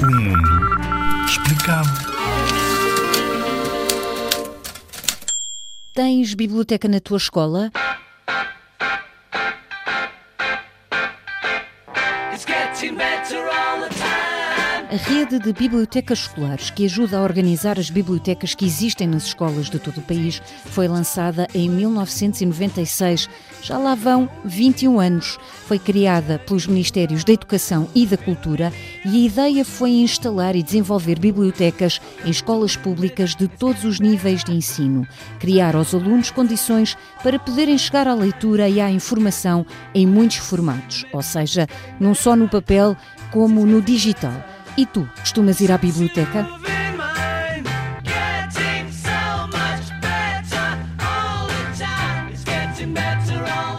O mundo explicado. Tens biblioteca na tua escola? It's getting better all the time. A rede de bibliotecas escolares, que ajuda a organizar as bibliotecas que existem nas escolas de todo o país, foi lançada em 1996. Já lá vão 21 anos. Foi criada pelos Ministérios da Educação e da Cultura e a ideia foi instalar e desenvolver bibliotecas em escolas públicas de todos os níveis de ensino, criar aos alunos condições para poderem chegar à leitura e à informação em muitos formatos, ou seja, não só no papel como no digital. E tu, costumas ir à biblioteca? Better all